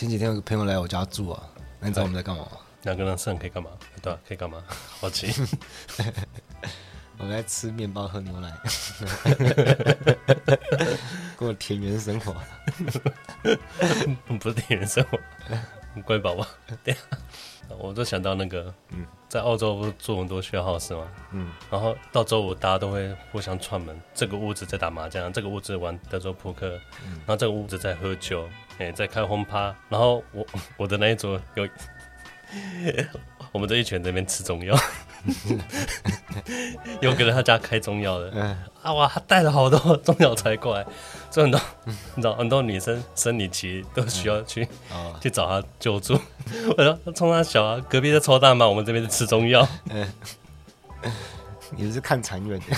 前几天有个朋友来我家住啊，那你知道我们在干嘛吗？两个人生可以干嘛？对、啊，可以干嘛？好奇。我们在吃面包、喝牛奶，过田园生活。不是田园生活，乖宝宝。对啊，我都想到那个，嗯，在澳洲不是做很多 share house 吗？嗯，然后到周五大家都会互相串门，这个屋子在打麻将，这个屋子玩德州扑克，嗯、然后这个屋子在喝酒，哎、欸，在开轰趴，然后我 我的那一桌有，我们这一群在那边吃中药。有个人他家开中药的，嗯、啊哇，他带了好多中药材过来，所以很多，嗯、你知道很多女生生理期都需要去、嗯哦、去找他救助。我说冲他小啊，隔壁在抽大麻，我们这边是吃中药。嗯，也是看长远的。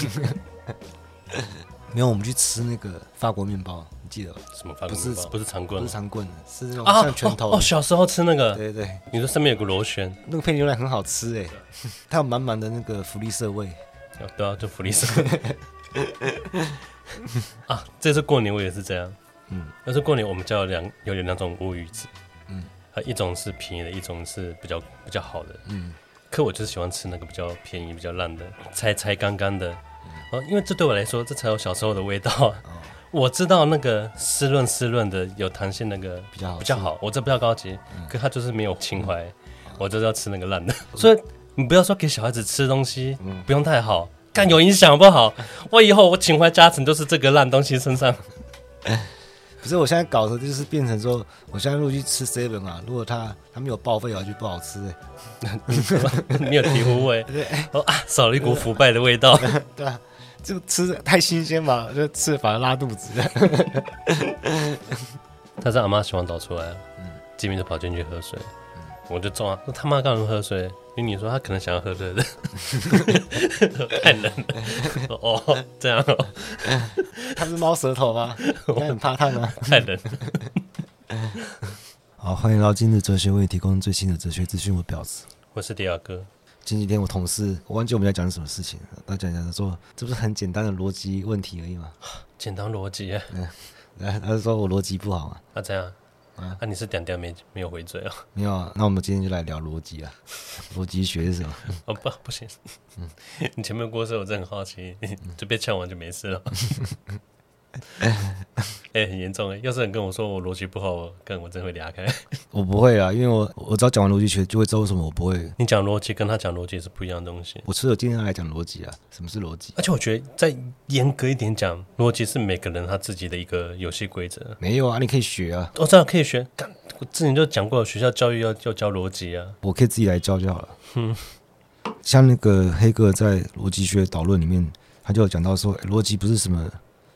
没有，我们去吃那个法国面包。记得什么？不是不是长棍，不是长棍，是那种像拳头。哦，小时候吃那个，对对。你说上面有个螺旋，那个配牛奶很好吃哎，它有满满的那个福利社味。对啊，就福利社。啊，这次过年我也是这样。嗯，但是过年我们家有两有两种乌鱼子，嗯，啊，一种是便宜的，一种是比较比较好的。嗯，可我就是喜欢吃那个比较便宜、比较烂的，才才刚刚的。哦，因为这对我来说，这才有小时候的味道。我知道那个湿润湿润的有弹性那个比较好比较好，我这比较高级，嗯、可它就是没有情怀，嗯、我就是要吃那个烂的。嗯、所以你不要说给小孩子吃东西，嗯、不用太好，干有影响不好？我以后我情怀加成都是这个烂东西身上。不是，我现在搞的就是变成说，我现在如果去吃 seven 啊，如果他他没有报废我，就不好吃哎。你有醍醐味，对啊，少了一股腐败的味道，对啊。就吃的太新鲜嘛，就吃反而拉肚子。但是阿妈洗完澡出来，嗯，吉米就跑进去喝水，嗯，我就撞啊，那他妈干什么喝水？因为你说他可能想要喝热的，太冷了。哦，这样哦，他是猫舌头吗？我很怕烫啊，太冷。好，欢迎来到今日哲学，为你提供最新的哲学资讯。我表示，我是迪亚哥。前几天我同事，我忘记我们在讲什么事情，他讲讲他说，这不是很简单的逻辑问题而已吗？简单逻辑，嗯，来，他就说我逻辑不好嘛？啊，这样啊？啊，你是点点没没有回嘴啊？没有啊，那我们今天就来聊逻辑啊，逻辑学是什么？哦不，不行，嗯，你前面过世，我真的很好奇，就被呛完就没事了。哎、欸，很严重哎！要是你跟我说我逻辑不好，我跟我真会离开。我不会啊，因为我我只要讲完逻辑学，就会知道为什么我不会。你讲逻辑跟他讲逻辑是不一样的东西。我只有今天来讲逻辑啊，什么是逻辑？而且我觉得再严格一点讲，逻辑是每个人他自己的一个游戏规则。没有啊，你可以学啊。我知道可以学，我之前就讲过，学校教育要要教逻辑啊。我可以自己来教就好了。哼，像那个黑哥在逻辑学导论里面，他就有讲到说，逻辑不是什么。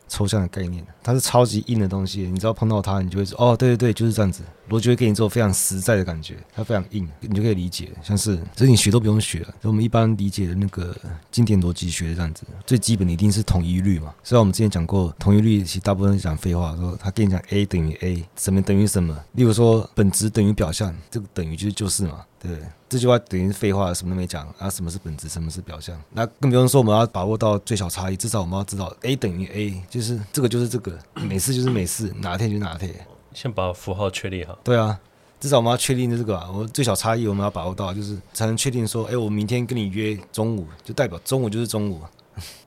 抽象的概念，它是超级硬的东西。你只要碰到它，你就会说：“哦，对对对，就是这样子。”逻辑会给你做非常实在的感觉，它非常硬，你就可以理解。像是，这你学都不用学了，就我们一般理解的那个经典逻辑学这样子，最基本的一定是统一律嘛。虽然我们之前讲过，统一律其实大部分是讲废话，说他跟你讲 A 等于 A，什么等于什么。例如说，本质等于表象，这个等于就是就是嘛。对，这句话等于废话，什么都没讲啊。什么是本质，什么是表象？那更不用说我们要把握到最小差异，至少我们要知道 A 等于 A，就是这个就是这个，美式就是美式，哪天就哪天。先把符号确立好。对啊，至少我们要确定的这个啊，我最小差异我们要把握到，就是才能确定说，哎，我明天跟你约中午，就代表中午就是中午。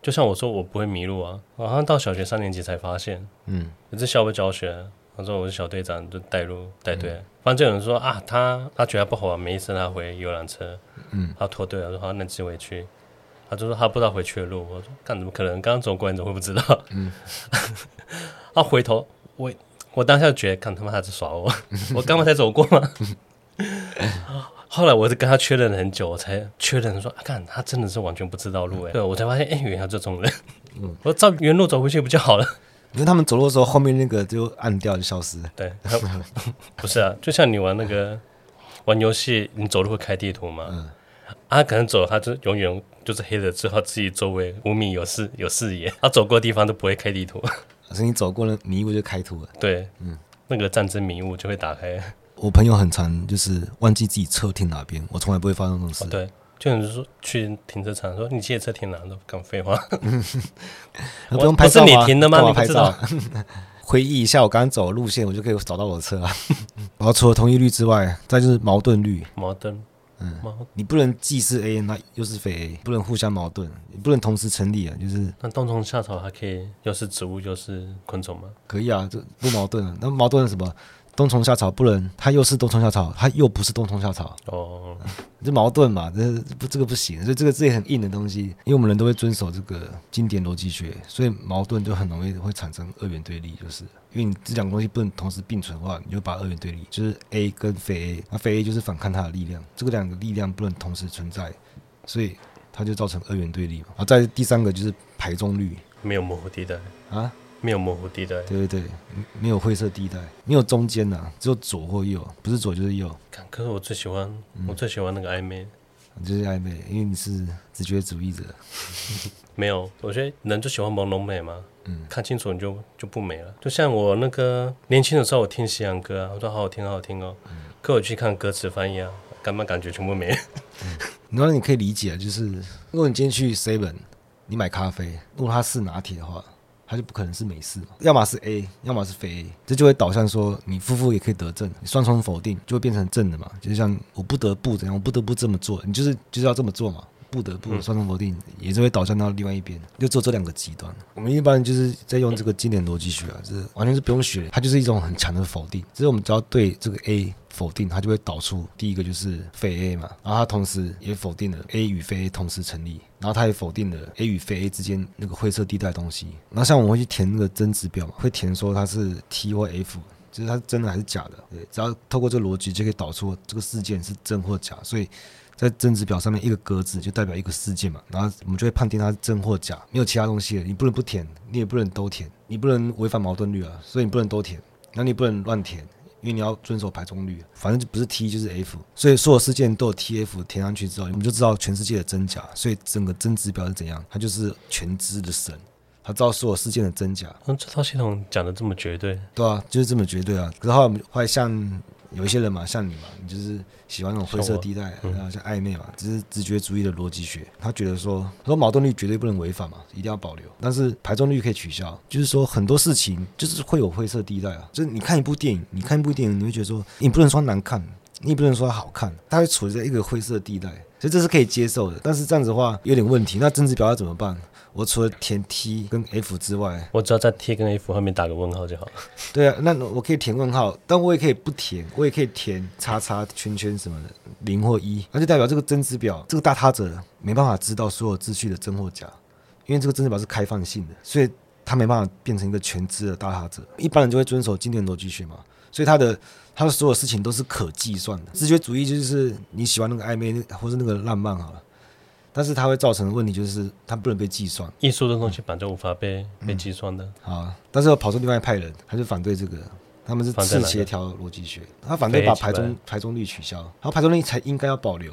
就像我说，我不会迷路啊，我好像到小学三年级才发现。嗯，这是校外教学。他说我是小队长，就带路带队。嗯、反正就有人说啊，他他觉得不好玩，没意思，他回游览车。嗯，他脱队了，说好，那自己回去。他就说他不知道回去的路。我说干怎么可能？刚刚走过来，你怎么会不知道？嗯，他回头，我我当下觉得，看他妈他在耍我。我刚刚才走过吗？后来我就跟他确认了很久，我才确认说，看、啊、他真的是完全不知道路哎。对，我才发现，哎，原来这种人。嗯，我照原路走回去不就好了？因为他们走路的时候，后面那个就暗掉，就消失了。对，不是啊，就像你玩那个玩游戏，你走路会开地图吗？嗯。啊，可能走，他就永远就是黑的，之后自己周围五米有视有视野，他走过的地方都不会开地图。可是你走过了迷雾就开图了。对，嗯，那个战争迷雾就会打开。我朋友很常就是忘记自己车停哪边，我从来不会发生这种事。哦、对。就你说去停车场，说你借车停哪都讲废话，不用拍照吗？不是你停的吗？你拍照？回忆一下我刚刚走的路线，我就可以找到我的车啊。然后除了同意律之外，再就是矛盾率。矛盾。嗯，你不能既是 A，那又是非 A，不能互相矛盾，你不能同时成立啊。就是那冬虫夏草还可以，又是植物又是昆虫吗？可以啊，这不矛盾啊。那矛盾是什么？冬虫夏草不能，它又是冬虫夏草，它又不是冬虫夏草。哦，这矛盾嘛，这不这个不行。所以这个字也很硬的东西，因为我们人都会遵守这个经典逻辑学，所以矛盾就很容易会产生二元对立，就是因为你这两个东西不能同时并存的话，你就把二元对立，就是 A 跟非 A，那非 A 就是反抗它的力量，这个两个力量不能同时存在，所以它就造成二元对立嘛。然后再第三个就是排中率，没有模糊地带啊。没有模糊地带，对对对，没有灰色地带，没有中间呐、啊，只有左或右，不是左就是右。可是我最喜欢，嗯、我最喜欢那个暧昧，就是暧昧，因为你是直觉主义者。没有，我觉得人就喜欢朦胧美嘛，嗯，看清楚你就就不美了。就像我那个年轻的时候，我听西洋歌啊，我说好好听，好好听哦。嗯、可我去看歌词翻译啊，干嘛感觉全部没了。然后、嗯、你可以理解，就是如果你今天去 Seven，你买咖啡，如果它是拿铁的话。它就不可能是美式，要么是 A，要么是非 A，这就会导向说你夫妇也可以得正，你双重否定就会变成正的嘛，就像我不得不怎样，我不得不这么做，你就是就是要这么做嘛，不得不双重否定也是会导向到另外一边，就做这两个极端。我们一般就是在用这个经典逻辑学啊，就是完全是不用学，它就是一种很强的否定，只是我们只要对这个 A。否定，它就会导出第一个就是非 A 嘛，然后它同时也否定了 A 与非 A 同时成立，然后它也否定了 A 与非 A 之间那个灰色地带东西。然后像我们会去填那个真值表嘛，会填说它是 T 或 F，就是它是真的还是假的。对，只要透过这个逻辑就可以导出这个事件是真或假。所以在真值表上面一个格子就代表一个事件嘛，然后我们就会判定它是真或假，没有其他东西了。你不能不填，你也不能都填，你不能违反矛盾律啊，所以你不能都填，那你不能乱填。因为你要遵守排中律，反正就不是 T 就是 F，所以所有事件都有 T F 填上去之后，你们就知道全世界的真假。所以整个真值表是怎样？它就是全知的神，他知道所有事件的真假。嗯，这套系统讲的这么绝对？对啊，就是这么绝对啊。可是后来我们后来像。有一些人嘛，像你嘛，你就是喜欢那种灰色地带，然后像暧昧嘛，只是直觉主义的逻辑学。他觉得说，他说矛盾率绝对不能违反嘛，一定要保留。但是排中率可以取消，就是说很多事情就是会有灰色地带啊。就是你看一部电影，你看一部电影，你会觉得说，你不能说难看，你也不能说好看，它会处在一个灰色地带，所以这是可以接受的。但是这样子的话有点问题，那真值表要怎么办？我除了填 T 跟 F 之外，我只要在 T 跟 F 后面打个问号就好了。对啊，那我可以填问号，但我也可以不填，我也可以填叉叉圈圈什么的，零或一，那就代表这个真值表这个大他者没办法知道所有秩序的真或假，因为这个真值表是开放性的，所以他没办法变成一个全知的大他者。一般人就会遵守经典逻辑学嘛，所以他的他的所有事情都是可计算的。直觉主义就是你喜欢那个暧昧或是那个浪漫好了。但是它会造成的问题就是它不能被计算，艺术的东西本就无法被、嗯、被计算的。好，但是我跑出另外一派人，他就反对这个，他们是次协调逻辑学，他反对把排中排中率取消，然后排中率才应该要保留，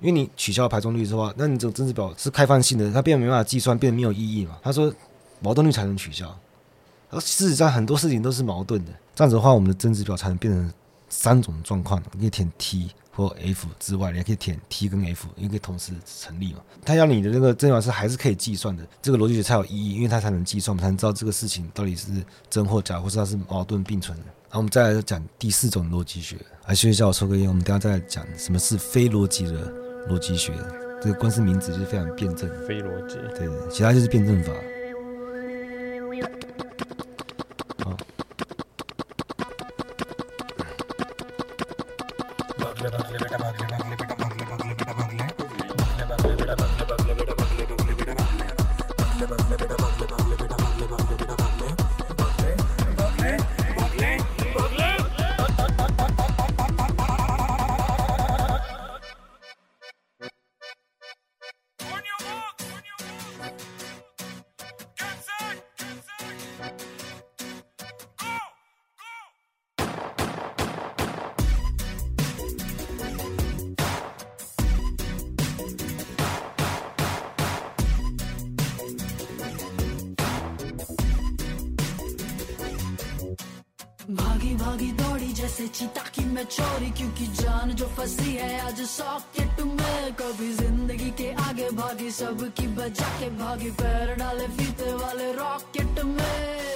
因为你取消了排中率的话，那你这个真值表是开放性的，它变得没办法计算，变得没有意义嘛。他说矛盾率才能取消，而事实上很多事情都是矛盾的，这样子的话，我们的真值表才能变成三种状况，你可以填 T。或 F 之外，你还可以填 T 跟 F，也可以同时成立嘛。他要你的那个真表是还是可以计算的，这个逻辑学才有意义，因为它才能计算，我们才能知道这个事情到底是真或假，或是它是矛盾并存的。然后我们再来讲第四种逻辑学，还需要叫我抽个烟。我们等下再来讲什么是非逻辑的逻辑学，这个光是名字就是非常辩证。非逻辑，对，其他就是辩证法。अच्छी ताकि मैं चोरी, क्योंकि जान जो फंसी है आज सॉकेट में। कभी ज़िंदगी के आगे भागी सब की बजा के भागी। पैर डाले फीते वाले रॉकेट में।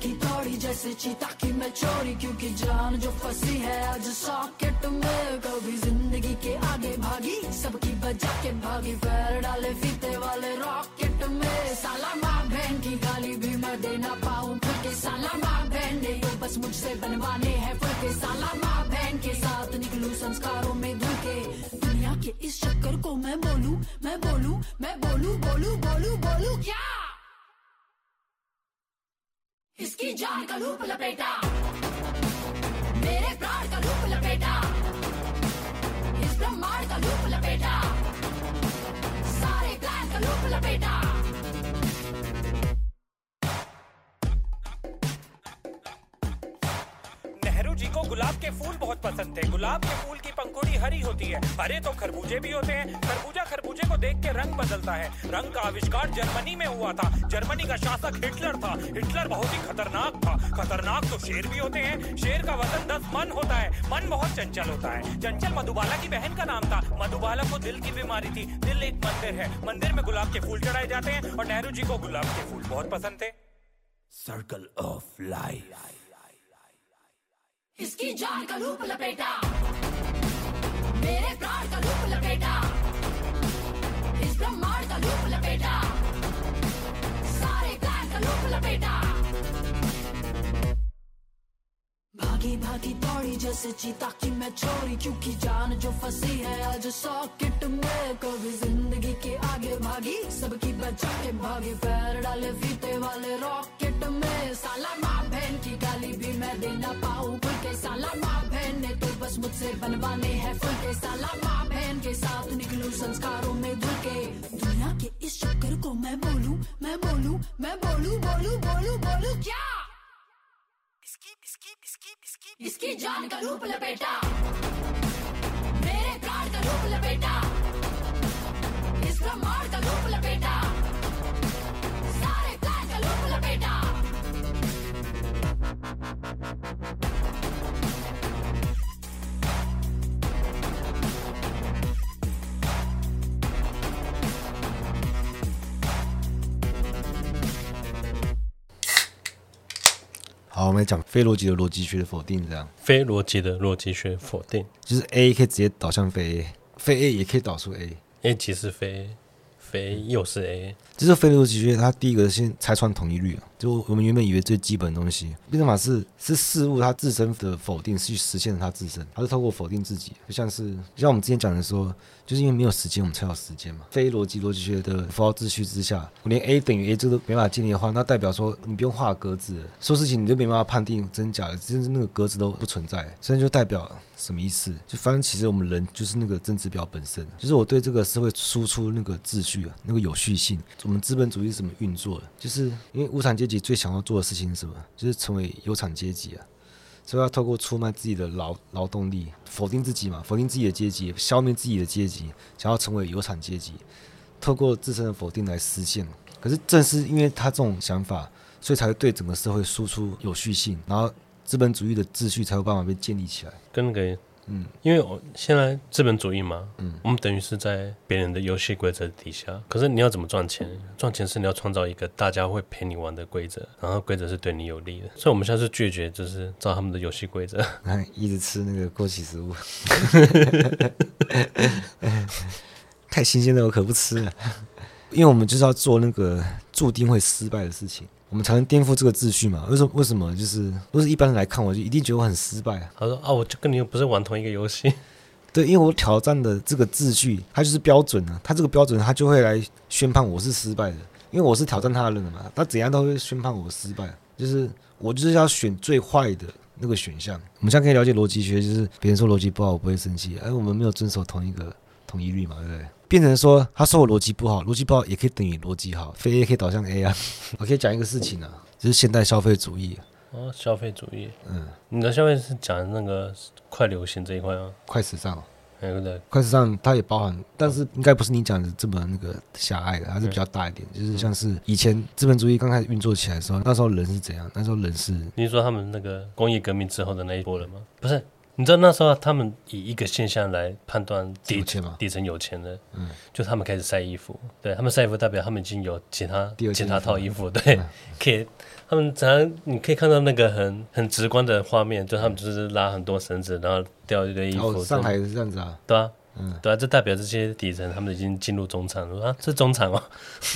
जैसे चीता की मैं चोरी, क्योंकि जान जो फंसी है आज सॉकेट में, कभी ज़िंदगी के आगे भागी, सबकी बजा के भागी, पैर डाले फीते वाले रॉकेट में। साला माँ बहन की गाली भी मैं देना पाऊँ के साला माँ बहन ने यो बस मुझसे बनवाने हैं फिर के साला माँ बहन के साथ निकलू संस्कारों में धुल के दुनिया के इस चक्कर को मैं बोलूँ मैं बोलूँ इसकी जान का लूप लपेटा। मेरे प्राण का लूप लपेटा। इस ब्रह्मांड का लूप लपेटा। सारे प्लान का लूप लपेटा। नेहरू जी को गुलाब के फूल बहुत पसंद थे। गुलाब के फूल की पंखुड़ी हरी होती है। हरे तो खरबूजे भी होते हैं। खरबूजा खरबूजे को देख के रंग बदलता है। रंग का आविष्कार जर्मनी में हुआ था। जर्मनी का शासक हिटलर था। हिटलर बहुत ही खतरनाक था। खतरनाक तो शेर भी होते हैं। शेर का वज़न दस मन होता है। मन बहुत चंचल होता है। चंचल मधुबाला की बहन का नाम था। मधुबाला को दिल की बीमारी थी। दिल एक मंदिर है। मंदिर में गुलाब के फूल चढ़ाए जाते हैं और नेहरू जी को गुलाब के फूल बहुत पसंद थे। सर्कल ऑफ़ लाइफ इसकी जान का लूप लपेटा। मेरे प्राण का लूप लपेटा। ब्रह्मांड का लूप लपेटा। सारे प्लान का लूप लपेटा। भागी भागी दौड़ी जैसे चीता की मैं छोरी क्योंकि जान जो फंसी है आज सॉकेट में, कभी ज़िंदगी के आगे भागी, सबकी बचा के भागी, पैर डाले फीते वाले रॉकेट में। साला माँ बहन की गाली भी मैं देना पाऊँ के साला माँ बस मुझसे बनवाने हैं फुल के साला। माँ बहन के साथ निकलूं संस्कारों में धुल के। दुनिया के इस चक्कर को मैं बोलूँ मैं बोलूँ मैं बोलूँ बोलूँ बोलूँ बोलूँ क्या? इसकी इसकी इसकी इसकी इसकी जान का रूप लपेटा। मेरे प्राण का रूप लपेटा। इस ब्रह्मांड का रूप लपेटा। सारे प्लान का रूप लपेटा। 好，我们来讲非逻辑的逻辑学的否定，这样。非逻辑的逻辑学否定，就是 A 可以直接导向非 A，非 A 也可以导出 A。A 即是非，非又是 A，就是非逻辑学，它第一个先拆穿统一律啊，就我们原本以为最基本的东西，辩证法是是事物它自身的否定，是去实现了它自身，它是透过否定自己，就像是就像我们之前讲的说，就是因为没有时间，我们才有时间嘛。非逻辑逻辑学的符号秩序之下，我连 A 等于 A 这都没办法建立的话，那代表说你不用画格子，说事情你就没办法判定真假的，甚至那个格子都不存在，所以就代表什么意思？就反正其实我们人就是那个政治表本身，就是我对这个社会输出那个秩序啊，那个有序性。我们资本主义是怎么运作的？就是因为无产阶级最想要做的事情是什么？就是成为有产阶级啊，所以要透过出卖自己的劳劳动力，否定自己嘛，否定自己的阶级，消灭自己的阶级，想要成为有产阶级，透过自身的否定来实现。可是正是因为他这种想法，所以才会对整个社会输出有序性，然后资本主义的秩序才有办法被建立起来。跟那个。嗯，因为我现在资本主义嘛，嗯，我们等于是在别人的游戏规则底下。可是你要怎么赚钱？赚钱是你要创造一个大家会陪你玩的规则，然后规则是对你有利的。所以我们现在是拒绝，就是照他们的游戏规则，一直吃那个过期食物，太新鲜的我可不吃了。因为我们就是要做那个注定会失败的事情。我们才能颠覆这个秩序嘛？为什么？为什么？就是如果是一般人来看，我就一定觉得我很失败啊。他说啊，我就跟你又不是玩同一个游戏。对，因为我挑战的这个秩序，它就是标准啊。它这个标准，它就会来宣判我是失败的。因为我是挑战他的人嘛，他怎样都会宣判我失败。就是我就是要选最坏的那个选项。我们现在可以了解逻辑学，就是别人说逻辑不好，我不会生气。哎，我们没有遵守同一个统一律嘛，对不对？变成说，他说我逻辑不好，逻辑不好也可以等于逻辑好，非 A 可以导向 A 啊。我可以讲一个事情啊，就是现代消费主义。哦，消费主义。嗯，你的消费是讲那个快流行这一块吗？快时尚。对不对？快时尚它也包含，但是应该不是你讲的这么那个狭隘的，还是比较大一点。就是像是以前资本主义刚开始运作起来的时候，那时候人是怎样？那时候人是……你说他们那个工业革命之后的那一波人吗？不是。你知道那时候他们以一个现象来判断底层底层有钱人，嗯，就他们开始晒衣服，对他们晒衣服代表他们已经有其他其他套衣服，对，嗯、可以，他们常常你可以看到那个很很直观的画面，就他们就是拉很多绳子，然后吊一堆衣服。哦，上海也是这样子啊，对啊。嗯，对啊，这代表这些底层他们已经进入中产了。啊，这是中产哦。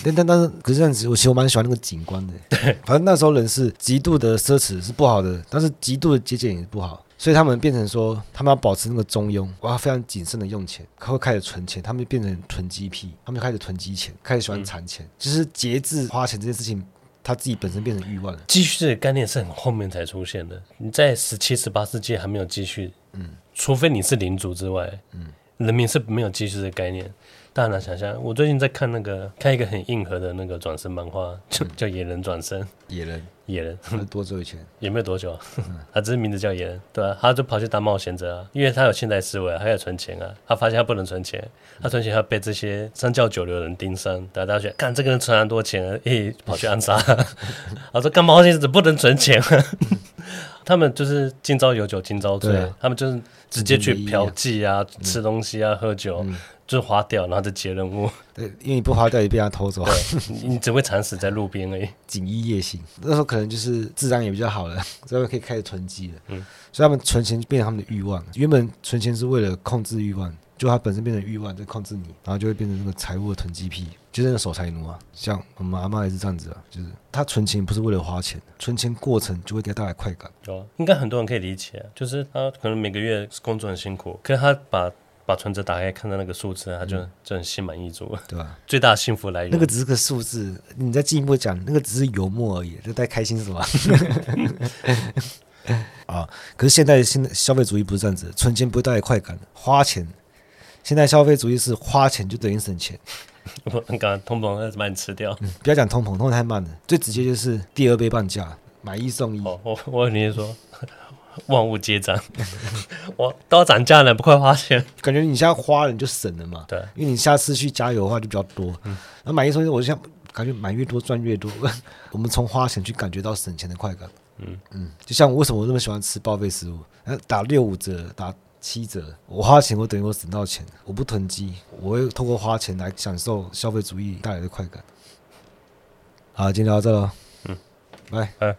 但但但是，可是这样子，我其实我蛮喜欢那个景观的。对，反正那时候人是极度的奢侈是不好的，但是极度的节俭也是不好，所以他们变成说，他们要保持那个中庸，我要非常谨慎的用钱，他会开始存钱，他们就变成囤积癖，他们就开始囤积钱，开始喜欢藏钱，嗯、就是节制花钱这件事情，他自己本身变成欲望了。积蓄的概念是很后面才出现的，你在十七、十八世纪还没有积蓄，嗯，除非你是领主之外，嗯。人民是没有积蓄的概念，大家能想象。我最近在看那个，看一个很硬核的那个转身漫画，就叫《野人转身》。野人，野人，多久以前？也没有多久啊，他只是名字叫野人，对啊，他就跑去当冒险者啊，因为他有现代思维，他要存钱啊。他发现他不能存钱，他存钱要被这些三教九流的人盯上，大家觉得，看这个人存很多钱啊，诶，跑去暗杀。他说干冒险者不能存钱啊。他们就是今朝有酒今朝醉，啊、他们就是直接去嫖妓啊、嗯、吃东西啊、喝酒，嗯、就是花掉，然后再接任务。对，因为你不花掉，也被他偷走。你只会惨死在路边而已。锦衣夜行，那时候可能就是智商也比较好了，所以可以开始囤积了。嗯，所以他们存钱变成他们的欲望。原本存钱是为了控制欲望。就它本身变成欲望在控制你，然后就会变成那个财务的囤积癖，就是那个守财奴啊。像我们阿妈也是这样子啊，就是他存钱不是为了花钱，存钱过程就会给她带来快感。哦，应该很多人可以理解啊，就是他可能每个月工作很辛苦，可是他把把存折打开看到那个数字，他就、嗯、就很心满意足了，对吧？最大的幸福来源，那个只是个数字，你再进一步讲，那个只是油墨而已，就带开心是吧？啊，可是现在现在消费主义不是这样子，存钱不会带来快感，花钱。现在消费主义是花钱就等于省钱。我刚刚通膨要把你吃掉。嗯、不要讲通膨，通膨太慢了。最直接就是第二杯半价，买一送一。哦、我我跟你说，万物皆涨，我都要涨价了，不快花钱？感觉你现在花了你就省了嘛。对，因为你下次去加油的话就比较多。嗯，那买一送一，我就想感觉买越多赚越多。我们从花钱去感觉到省钱的快感。嗯嗯，就像我为什么我那么喜欢吃报废食物？打六五折，打。七折，我花钱，我等于我省到钱，我不囤积，我会透过花钱来享受消费主义带来的快感。好，今天聊到这了，嗯，拜拜。